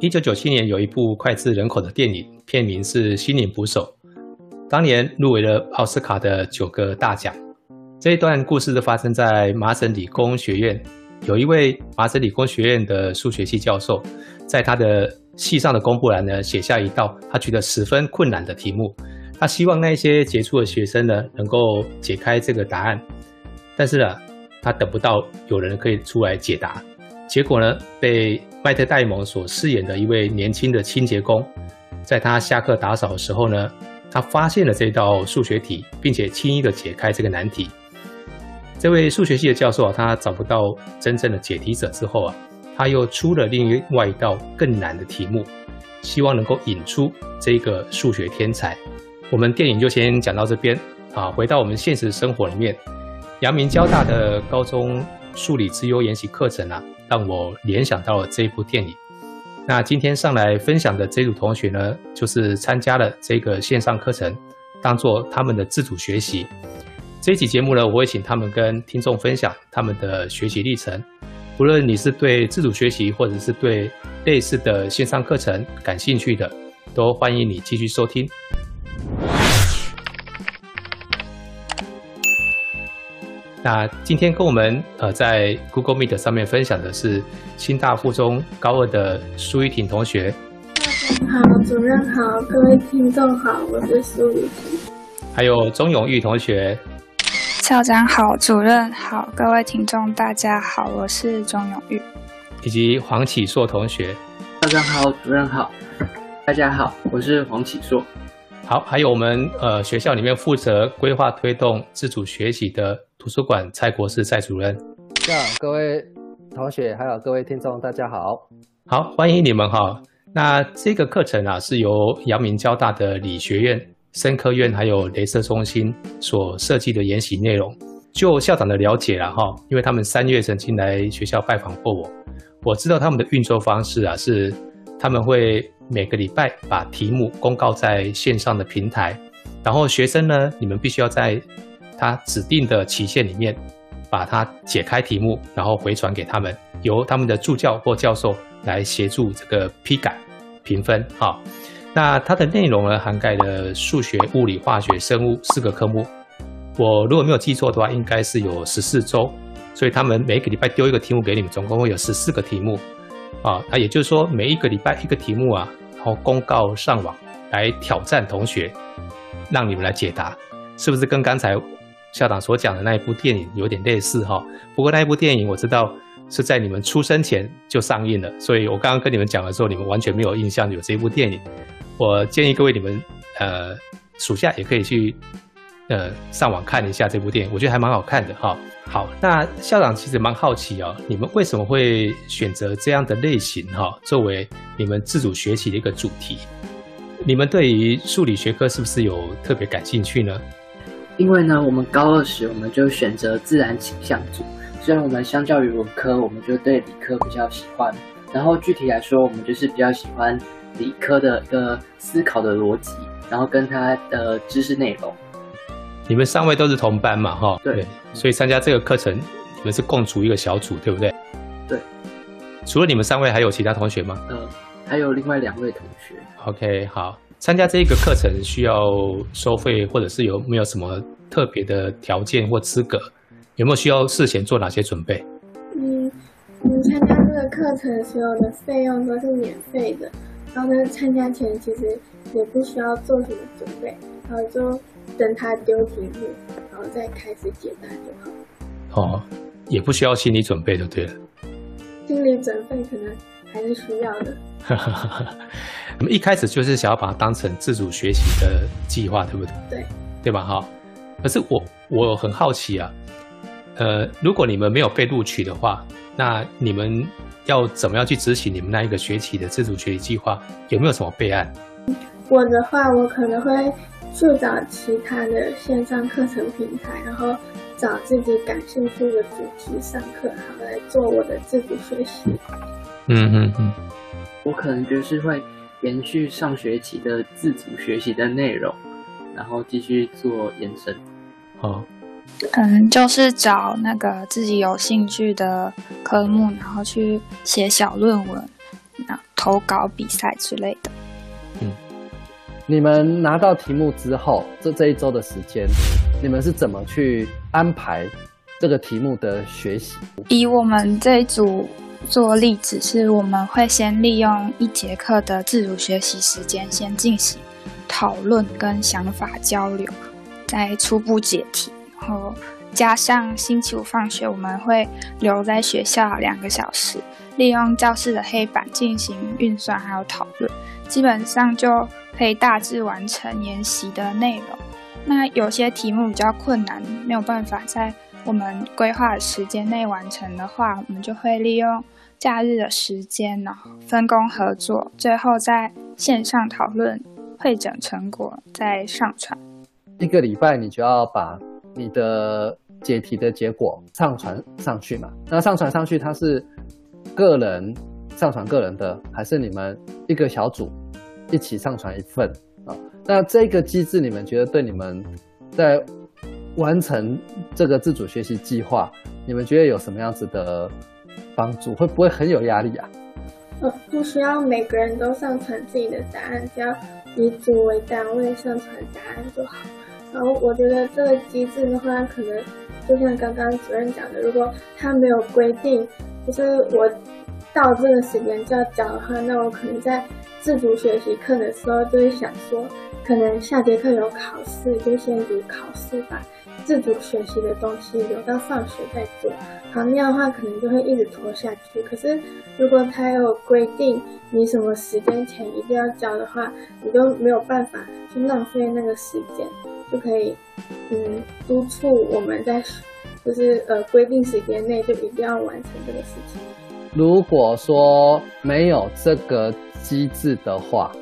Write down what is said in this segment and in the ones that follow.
一九九七年有一部脍炙人口的电影，片名是《心灵捕手》，当年入围了奥斯卡的九个大奖。这一段故事是发生在麻省理工学院，有一位麻省理工学院的数学系教授，在他的系上的公布栏呢写下一道他觉得十分困难的题目，他希望那些杰出的学生呢能够解开这个答案，但是呢，他等不到有人可以出来解答，结果呢被麦特戴蒙所饰演的一位年轻的清洁工，在他下课打扫的时候呢，他发现了这道数学题，并且轻易的解开这个难题。这位数学系的教授啊，他找不到真正的解题者之后啊，他又出了另外一道更难的题目，希望能够引出这个数学天才。我们电影就先讲到这边啊，回到我们现实生活里面，阳明交大的高中数理之优研习课程啊，让我联想到了这部电影。那今天上来分享的这组同学呢，就是参加了这个线上课程，当做他们的自主学习。这一期节目呢，我会请他们跟听众分享他们的学习历程。无论你是对自主学习，或者是对类似的线上课程感兴趣的，都欢迎你继续收听。那今天跟我们呃在 Google Meet 上面分享的是新大附中高二的苏玉婷同学。好，主任好，各位听众好，我是苏玉婷。还有钟永玉同学。校长好，主任好，各位听众大家好，我是钟永玉，以及黄启硕同学。校长好，主任好，大家好，我是黄启硕。好，还有我们呃学校里面负责规划推动自主学习的图书馆蔡国士蔡主任。这样、各位同学还有各位听众大家好，好欢迎你们哈。那这个课程啊是由阳明交大的理学院。生科院还有镭射中心所设计的研习内容，就校长的了解了哈，因为他们三月曾经来学校拜访过我，我知道他们的运作方式啊是，他们会每个礼拜把题目公告在线上的平台，然后学生呢，你们必须要在他指定的期限里面把它解开题目，然后回传给他们，由他们的助教或教授来协助这个批改评分哈。那它的内容呢，涵盖了数学、物理、化学、生物四个科目。我如果没有记错的话，应该是有十四周，所以他们每个礼拜丢一个题目给你们，总共会有十四个题目。啊，那也就是说，每一个礼拜一个题目啊，然后公告上网来挑战同学，让你们来解答，是不是跟刚才校长所讲的那一部电影有点类似哈？不过那一部电影我知道是在你们出生前就上映了，所以我刚刚跟你们讲的时候，你们完全没有印象有这部电影。我建议各位你们，呃，暑假也可以去，呃，上网看一下这部电影，我觉得还蛮好看的哈。好，那校长其实蛮好奇哦，你们为什么会选择这样的类型哈，作为你们自主学习的一个主题？你们对于数理学科是不是有特别感兴趣呢？因为呢，我们高二时我们就选择自然倾向组，虽然我们相较于文科，我们就对理科比较喜欢，然后具体来说，我们就是比较喜欢。理科的一个思考的逻辑，然后跟他的知识内容。你们三位都是同班嘛？哈，对，所以参加这个课程，你们是共组一个小组，对不对？对。除了你们三位，还有其他同学吗？呃，还有另外两位同学。OK，好。参加这一个课程需要收费，或者是有没有什么特别的条件或资格？有没有需要事前做哪些准备？嗯，你参加这个课程所有的费用都是免费的。然后呢，参加前其实也不需要做什么准备，然后就等他丢题目，然后再开始解答就好。哦，也不需要心理准备就对了。心理准备可能还是需要的。我们一开始就是想要把它当成自主学习的计划，对不对？对，对吧？哈。可是我我很好奇啊，呃，如果你们没有被录取的话，那你们。要怎么样去执行你们那一个学期的自主学习计划？有没有什么备案？我的话，我可能会去找其他的线上课程平台，然后找自己感兴趣的主题上课，好来做我的自主学习。嗯嗯嗯，我可能就是会延续上学期的自主学习的内容，然后继续做延伸。好。嗯，就是找那个自己有兴趣的科目，然后去写小论文，那投稿比赛之类的。嗯，你们拿到题目之后，这这一周的时间，你们是怎么去安排这个题目的学习？以我们这一组做例子，是我们会先利用一节课的自主学习时间，先进行讨论跟想法交流，再初步解题，然后。加上星期五放学，我们会留在学校两个小时，利用教室的黑板进行运算还有讨论，基本上就可以大致完成研习的内容。那有些题目比较困难，没有办法在我们规划时间内完成的话，我们就会利用假日的时间呢，分工合作，最后在线上讨论，会诊成果再上传。一个礼拜，你就要把。你的解题的结果上传上去嘛？那上传上去，它是个人上传个人的，还是你们一个小组一起上传一份啊？那这个机制，你们觉得对你们在完成这个自主学习计划，你们觉得有什么样子的帮助？会不会很有压力啊？呃，不需要每个人都上传自己的答案，只要以组为单位上传答案就好。然后我觉得这个机制的话，可能就像刚刚主任讲的，如果他没有规定，就是我到这个时间就要交的话，那我可能在自主学习课的时候就会想说，可能下节课有考试，就先读考试吧。自主学习的东西留到放学再做，好那样的话可能就会一直拖下去。可是如果他有规定你什么时间前一定要交的话，你就没有办法去浪费那个时间。就可以，嗯，督促我们在，就是呃规定时间内就一定要完成这个事情。如果说没有这个机制的话，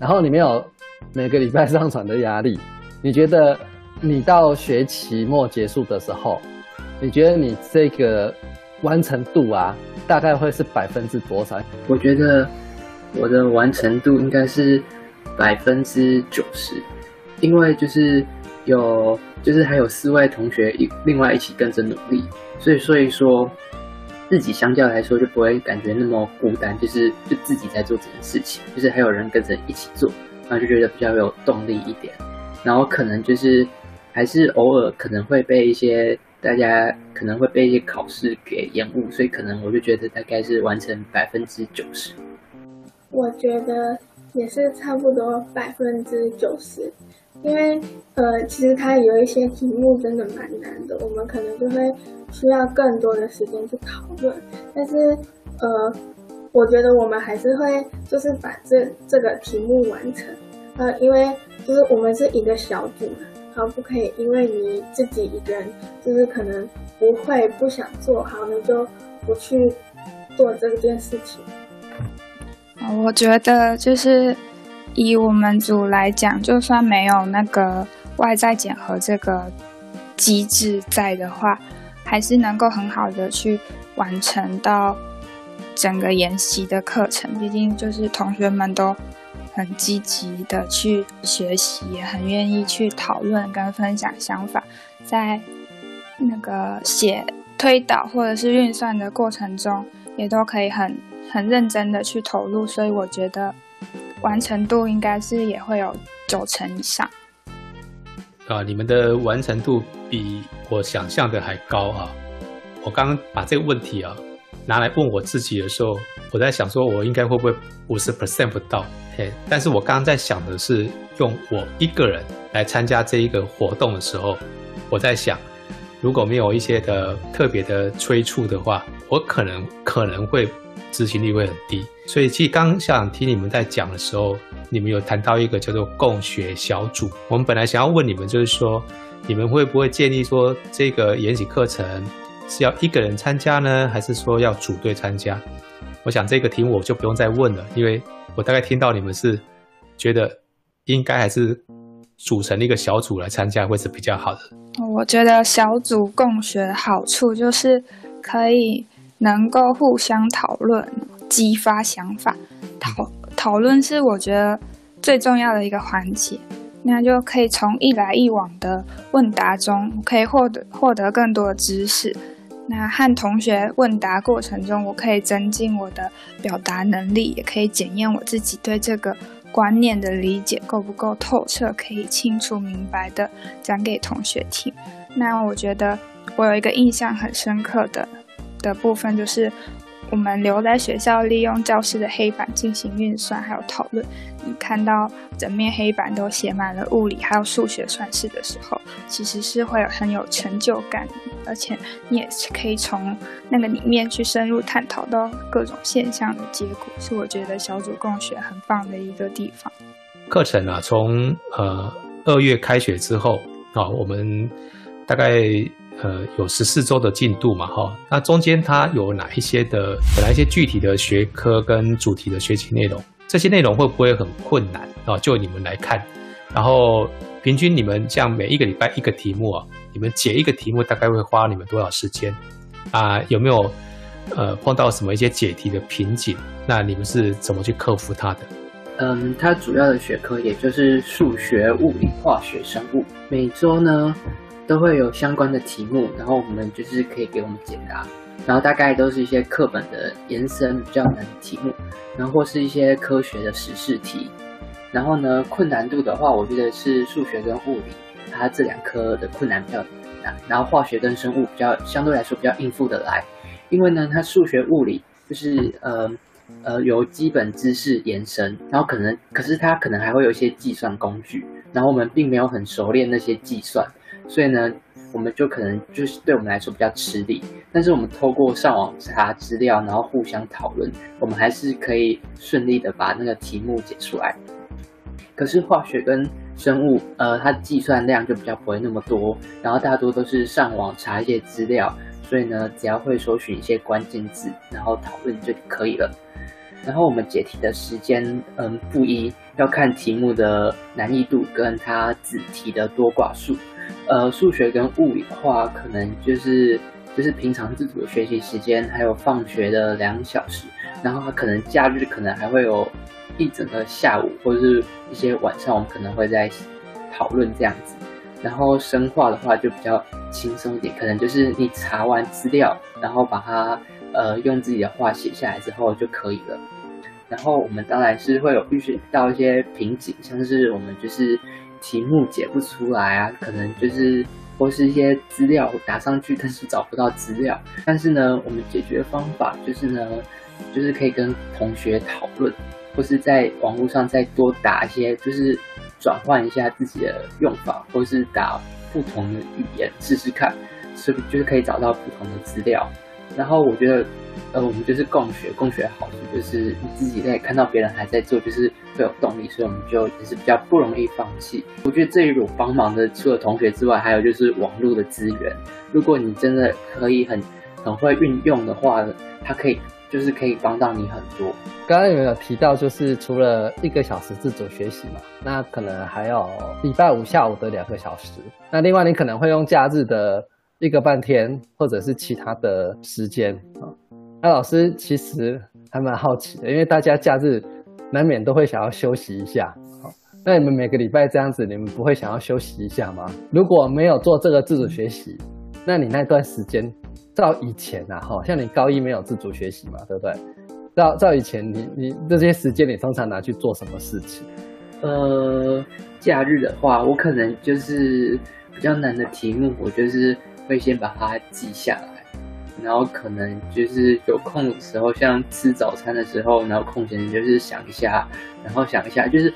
然后你没有每个礼拜上传的压力，你觉得你到学期末结束的时候，你觉得你这个完成度啊，大概会是百分之多少？我觉得我的完成度应该是百分之九十。因为就是有，就是还有四位同学一另外一起跟着努力，所以所以说自己相较来说就不会感觉那么孤单，就是就自己在做这件事情，就是还有人跟着一起做，然后就觉得比较有动力一点。然后可能就是还是偶尔可能会被一些大家可能会被一些考试给延误，所以可能我就觉得大概是完成百分之九十。我觉得也是差不多百分之九十。因为呃，其实它有一些题目真的蛮难的，我们可能就会需要更多的时间去讨论。但是呃，我觉得我们还是会就是把这这个题目完成。呃，因为就是我们是一个小组嘛，好不可以因为你自己一个人就是可能不会不想做好，你就不去做这件事情。我觉得就是。以我们组来讲，就算没有那个外在检核这个机制在的话，还是能够很好的去完成到整个研习的课程。毕竟就是同学们都很积极的去学习，也很愿意去讨论跟分享想法，在那个写推导或者是运算的过程中，也都可以很很认真的去投入。所以我觉得。完成度应该是也会有九成以上，啊，你们的完成度比我想象的还高啊！我刚刚把这个问题啊拿来问我自己的时候，我在想说，我应该会不会五十 percent 不到？嘿，但是我刚刚在想的是，用我一个人来参加这一个活动的时候，我在想，如果没有一些的特别的催促的话，我可能可能会。执行力会很低，所以其实刚想听你们在讲的时候，你们有谈到一个叫做共学小组。我们本来想要问你们，就是说你们会不会建议说这个研习课程是要一个人参加呢，还是说要组队参加？我想这个题目我就不用再问了，因为我大概听到你们是觉得应该还是组成一个小组来参加会是比较好的。我觉得小组共学的好处就是可以。能够互相讨论、激发想法，讨讨论是我觉得最重要的一个环节。那就可以从一来一往的问答中，可以获得获得更多的知识。那和同学问答过程中，我可以增进我的表达能力，也可以检验我自己对这个观念的理解够不够透彻，可以清楚明白的讲给同学听。那我觉得我有一个印象很深刻的的部分，就是我们留在学校利用教室的黑板进行运算还有讨论。你看到整面黑板都写满了物理还有数学算式的时候，其实是会有很有成就感，而且你也是可以从那个里面去深入探讨到各种现象的结果，是我觉得小组共学很棒的一个地方。课程啊，从呃二月开学之后啊，我们大概呃有十四周的进度嘛，哈，那中间它有哪一些的，有哪一些具体的学科跟主题的学习内容？这些内容会不会很困难啊？就你们来看，然后平均你们这样每一个礼拜一个题目啊，你们解一个题目大概会花你们多少时间啊？有没有呃碰到什么一些解题的瓶颈？那你们是怎么去克服它的？嗯，它主要的学科也就是数学、物理、化学、生物，每周呢都会有相关的题目，然后我们就是可以给我们解答。然后大概都是一些课本的延伸比较难的题目，然后或是一些科学的实事题。然后呢，困难度的话，我觉得是数学跟物理，它这两科的困难比较大。然后化学跟生物比较相对来说比较应付的来，因为呢，它数学、物理就是呃呃由基本知识延伸，然后可能可是它可能还会有一些计算工具，然后我们并没有很熟练那些计算，所以呢。我们就可能就是对我们来说比较吃力，但是我们透过上网查资料，然后互相讨论，我们还是可以顺利的把那个题目解出来。可是化学跟生物，呃，它计算量就比较不会那么多，然后大多都是上网查一些资料，所以呢，只要会搜寻一些关键字，然后讨论就可以了。然后我们解题的时间，嗯，不一，要看题目的难易度跟它子题的多寡数。呃，数学跟物理的话可能就是就是平常自主的学习时间，还有放学的两小时，然后可能假日可能还会有一整个下午或者是一些晚上，我们可能会在讨论这样子。然后生化的话就比较轻松一点，可能就是你查完资料，然后把它呃用自己的话写下来之后就可以了。然后我们当然是会有遇到一些瓶颈，像是我们就是。题目解不出来啊，可能就是或是一些资料打上去，但是找不到资料。但是呢，我们解决方法就是呢，就是可以跟同学讨论，或是在网络上再多打一些，就是转换一下自己的用法，或是打不同的语言试试看，是不就是可以找到不同的资料。然后我觉得，呃，我们就是共学，共学好处就是你自己在看到别人还在做，就是会有动力，所以我们就也是比较不容易放弃。我觉得这一种帮忙的，除了同学之外，还有就是网络的资源。如果你真的可以很很会运用的话，它可以就是可以帮到你很多。刚刚有有提到，就是除了一个小时自主学习嘛，那可能还有礼拜五下午的两个小时。那另外你可能会用假日的。一个半天，或者是其他的时间啊。那老师其实还蛮好奇的，因为大家假日难免都会想要休息一下。那你们每个礼拜这样子，你们不会想要休息一下吗？如果没有做这个自主学习，那你那段时间，照以前啊，哈，像你高一没有自主学习嘛，对不对？照照以前，你你这些时间你通常拿去做什么事情？呃，假日的话，我可能就是比较难的题目，我就是。会先把它记下来，然后可能就是有空的时候，像吃早餐的时候，然后空闲就是想一下，然后想一下，就是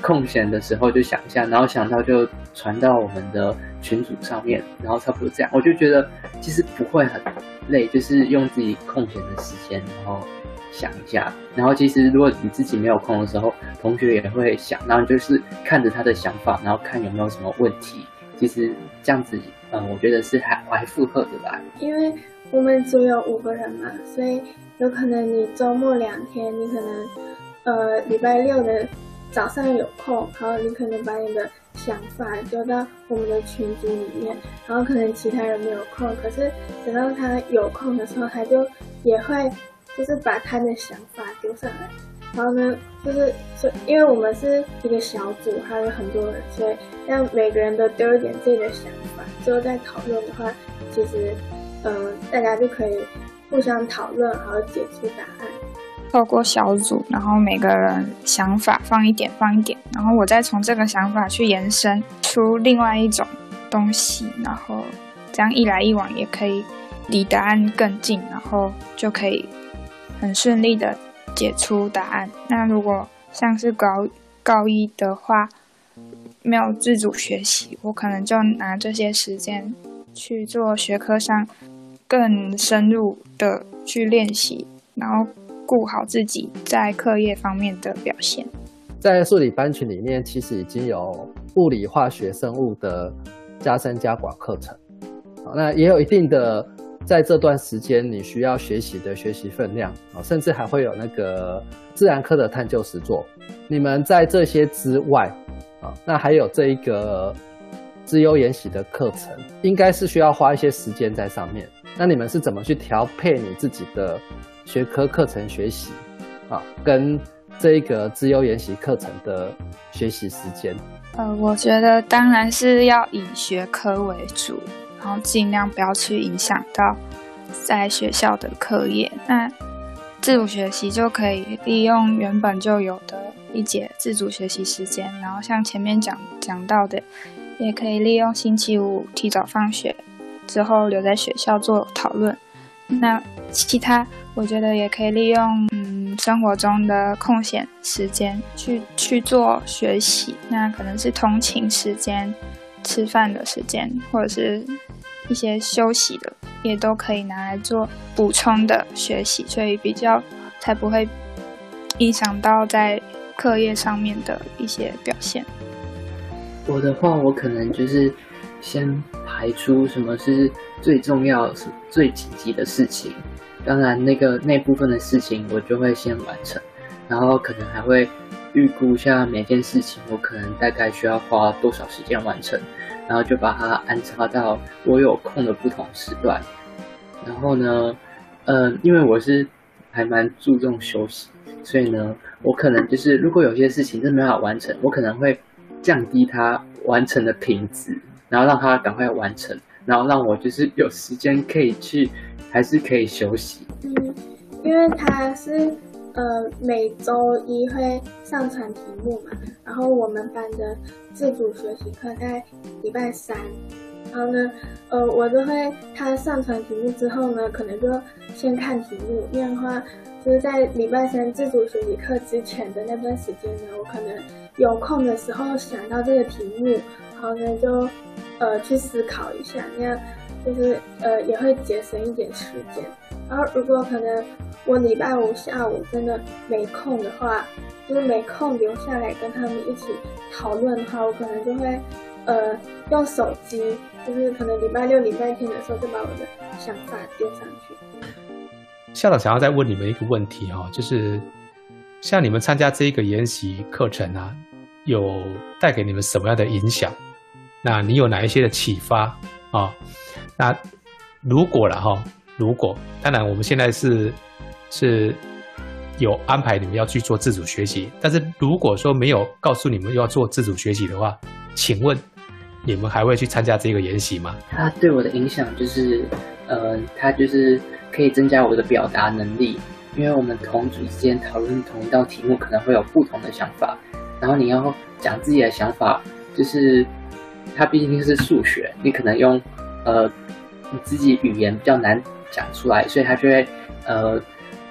空闲的时候就想一下，然后想到就传到我们的群组上面，然后差不多这样，我就觉得其实不会很累，就是用自己空闲的时间，然后想一下，然后其实如果你自己没有空的时候，同学也会想，然后就是看着他的想法，然后看有没有什么问题，其实这样子。嗯，我觉得是还还负荷的吧，因为我们组有五个人嘛，所以有可能你周末两天，你可能呃礼拜六的早上有空，然后你可能把你的想法丢到我们的群组里面，然后可能其他人没有空，可是等到他有空的时候，他就也会就是把他的想法丢上来。然后呢，就是就因为我们是一个小组，还有很多人，所以让每个人都丢一点自己的想法，最后再讨论的话，其实嗯，大家就可以互相讨论，然后解出答案。透过小组，然后每个人想法放一点，放一点，然后我再从这个想法去延伸出另外一种东西，然后这样一来一往也可以离答案更近，然后就可以很顺利的解出答案。那如果像是高高一的话，没有自主学习，我可能就拿这些时间去做学科上更深入的去练习，然后。顾好自己在课业方面的表现，在数理班群里面，其实已经有物理、化学、生物的加深加广课程，那也有一定的在这段时间你需要学习的学习分量啊，甚至还会有那个自然科的探究实作。你们在这些之外啊，那还有这一个自优研习的课程，应该是需要花一些时间在上面。那你们是怎么去调配你自己的？学科课程学习啊，跟这一个自由研习课程的学习时间，呃，我觉得当然是要以学科为主，然后尽量不要去影响到在学校的课业。那自主学习就可以利用原本就有的一节自主学习时间，然后像前面讲讲到的，也可以利用星期五提早放学之后留在学校做讨论。那其他，我觉得也可以利用嗯生活中的空闲时间去去做学习。那可能是通勤时间、吃饭的时间，或者是一些休息的，也都可以拿来做补充的学习，所以比较才不会影响到在课业上面的一些表现。我的话，我可能就是先排出什么是。最重要最紧急的事情，当然那个那部分的事情我就会先完成，然后可能还会预估一下每件事情我可能大概需要花多少时间完成，然后就把它安插到我有空的不同时段。然后呢，嗯，因为我是还蛮注重休息，所以呢，我可能就是如果有些事情真没法完成，我可能会降低它完成的品质，然后让它赶快完成。然后让我就是有时间可以去，还是可以休息。嗯，因为他是呃每周一会上传题目嘛，然后我们班的自主学习课在礼拜三，然后呢，呃，我就会他上传题目之后呢，可能就先看题目，因为的话就是在礼拜三自主学习课之前的那段时间呢，我可能有空的时候想到这个题目，然后呢就。呃，去思考一下，那样就是呃也会节省一点时间。然后如果可能我礼拜五下午真的没空的话，就是没空留下来跟他们一起讨论的话，我可能就会呃用手机，就是可能礼拜六、礼拜天的时候就把我的想法丢上去。校长想要再问你们一个问题哈，就是像你们参加这一个研习课程啊，有带给你们什么样的影响？那你有哪一些的启发啊？那如果了哈，如果当然我们现在是是有安排你们要去做自主学习，但是如果说没有告诉你们要做自主学习的话，请问你们还会去参加这个研习吗？它对我的影响就是，呃，它就是可以增加我的表达能力，因为我们同组之间讨论同一道题目，可能会有不同的想法，然后你要讲自己的想法，就是。它毕竟是数学，你可能用，呃，你自己语言比较难讲出来，所以它就会，呃，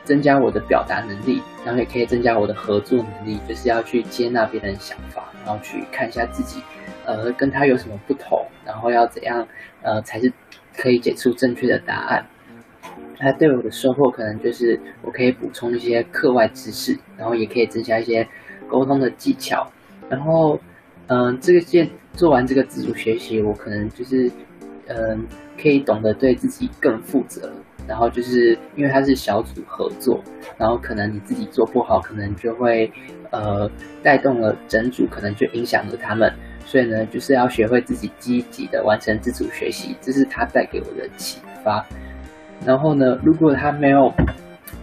增加我的表达能力，然后也可以增加我的合作能力，就是要去接纳别人想法，然后去看一下自己，呃，跟他有什么不同，然后要怎样，呃，才是可以解出正确的答案。它对我的收获可能就是我可以补充一些课外知识，然后也可以增加一些沟通的技巧，然后。嗯，这个件做完这个自主学习，我可能就是，嗯，可以懂得对自己更负责。然后就是因为它是小组合作，然后可能你自己做不好，可能就会呃带动了整组，可能就影响了他们。所以呢，就是要学会自己积极的完成自主学习，这是他带给我的启发。然后呢，如果他没有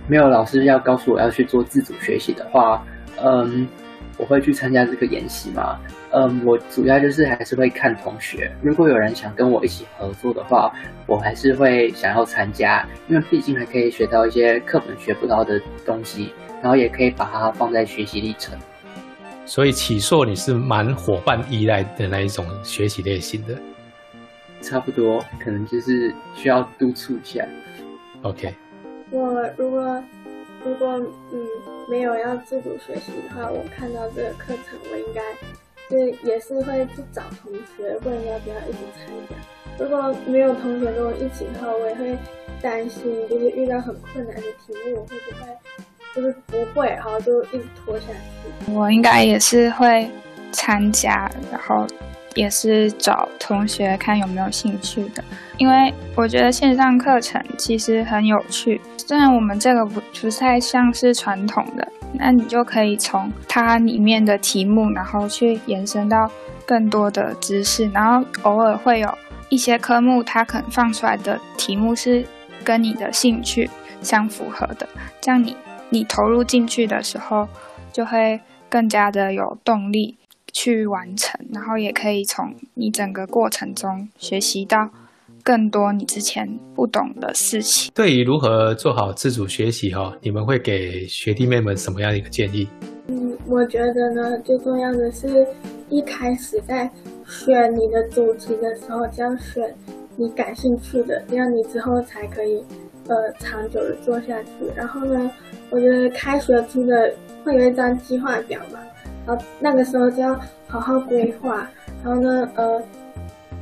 没有老师要告诉我要去做自主学习的话，嗯。我会去参加这个研习吗？嗯，我主要就是还是会看同学，如果有人想跟我一起合作的话，我还是会想要参加，因为毕竟还可以学到一些课本学不到的东西，然后也可以把它放在学习历程。所以起硕你是蛮伙伴依赖的那一种学习类型的，差不多，可能就是需要督促一下。OK，我如果如果嗯没有要自主学习的话，我看到这个课程，我应该就也是会去找同学问要不要一起参加。如果没有同学跟我一起的话，我也会担心，就是遇到很困难的题目，我会不会就是不会，然后就一直拖下去。我应该也是会参加，然后也是找同学看有没有兴趣的，因为我觉得线上课程其实很有趣。虽然我们这个不不太像是传统的，那你就可以从它里面的题目，然后去延伸到更多的知识，然后偶尔会有一些科目，它可能放出来的题目是跟你的兴趣相符合的，这样你你投入进去的时候，就会更加的有动力去完成，然后也可以从你整个过程中学习到更多你之前不懂的事情。对于如何做好自主学习哈、你们会给学弟妹们什么样的一个建议？嗯，我觉得呢，最重要的是一开始在选你的主题的时候，就要选你感兴趣的，这样你之后才可以呃长久的做下去。然后呢，我觉得开学初的会有一张计划表嘛，然后那个时候就要好好规划。然后呢，呃，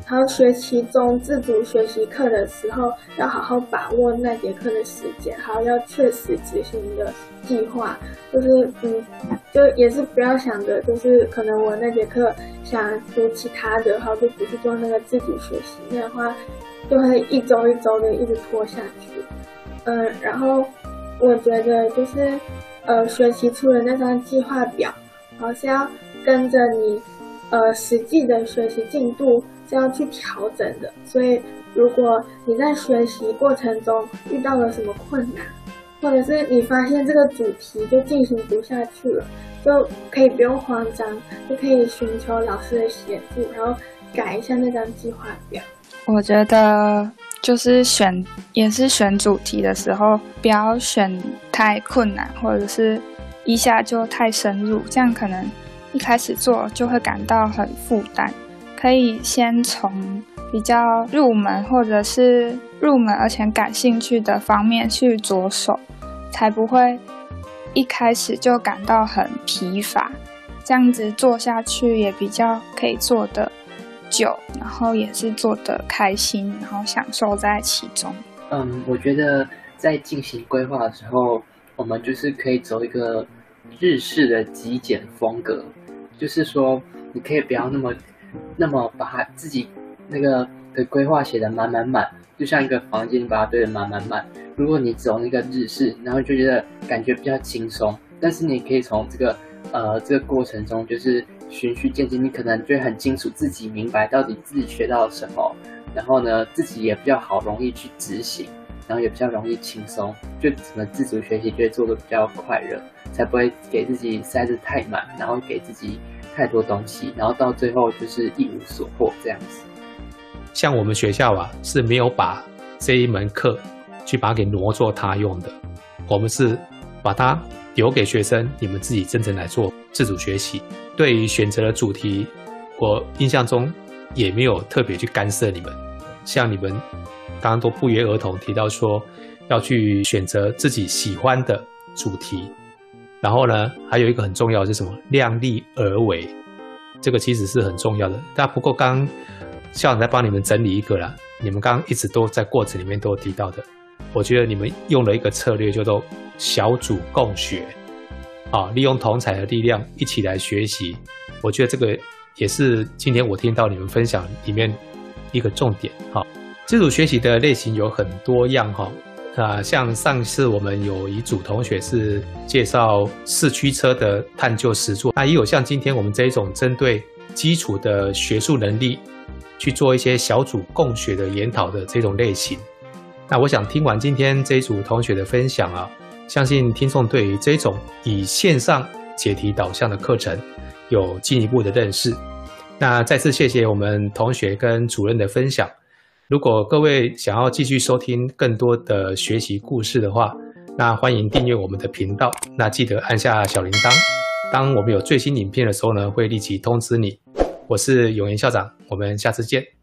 然后学期中自主学习课的时候，要好好把握那节课的时间，还有要确实执行的计划。就是嗯，就也是不要想着，就是可能我那节课想读其他的，然后就不去做那个自主学习，那样的话就会一周一周的一直拖下去。嗯，然后我觉得就是呃，学习出的那张计划表，然后是要跟着你呃实际的学习进度是要去调整的。所以如果你在学习过程中遇到了什么困难，或者是你发现这个主题就进行不下去了，就可以不用慌张，就可以寻求老师的协助，然后改一下那张计划表。我觉得就是选也是选主题的时候，不要选太困难，或者是一下就太深入，这样可能一开始做就会感到很负担。可以先从比较入门或者是入门而且感兴趣的方面去着手，才不会一开始就感到很疲乏。这样子做下去也比较可以做的久，然后也是做的开心，然后享受在其中。嗯，我觉得在进行规划的时候，我们就是可以走一个日式的极简风格，就是说你可以不要那么那么把自己那个的规划写得满满满，就像一个房间你把它堆得满满满。如果你走那个日式，然后就觉得感觉比较轻松，但是你可以从这个呃这个过程中就是循序渐进，你可能就会很清楚自己明白到底自己学到了什么，然后呢自己也比较好容易去执行，然后也比较容易轻松，就整个自主学习就会做的比较快乐，才不会给自己塞得太满，然后给自己太多东西，然后到最后就是一无所获这样子。像我们学校啊是没有把这一门课去把它给挪作他用的，我们是把它留给学生，你们自己真正来做自主学习。对于选择的主题，我印象中也没有特别去干涉你们。像你们刚刚都不约而同提到说要去选择自己喜欢的主题，然后呢，还有一个很重要的是什么？量力而为，这个其实是很重要的。但不过刚校长在帮你们整理一个啦，你们刚刚一直都在过程里面都提到的，我觉得你们用了一个策略，叫做小组共学，啊，利用同才的力量一起来学习。我觉得这个也是今天我听到你们分享里面一个重点。哈、自主学习的类型有很多样哈，啊，像上次我们有一组同学是介绍四驱车的探究实作，那也有像今天我们这一种针对基础的学术能力去做一些小组共学的研讨的这种类型。那我想听完今天这一组同学的分享啊，相信听众对于这种以线上解题导向的课程有进一步的认识。那再次谢谢我们同学跟主任的分享。如果各位想要继续收听更多的学习故事的话，那欢迎订阅我们的频道。那记得按下小铃铛，当我们有最新影片的时候呢，会立即通知你。我是永言校长，我们下次见。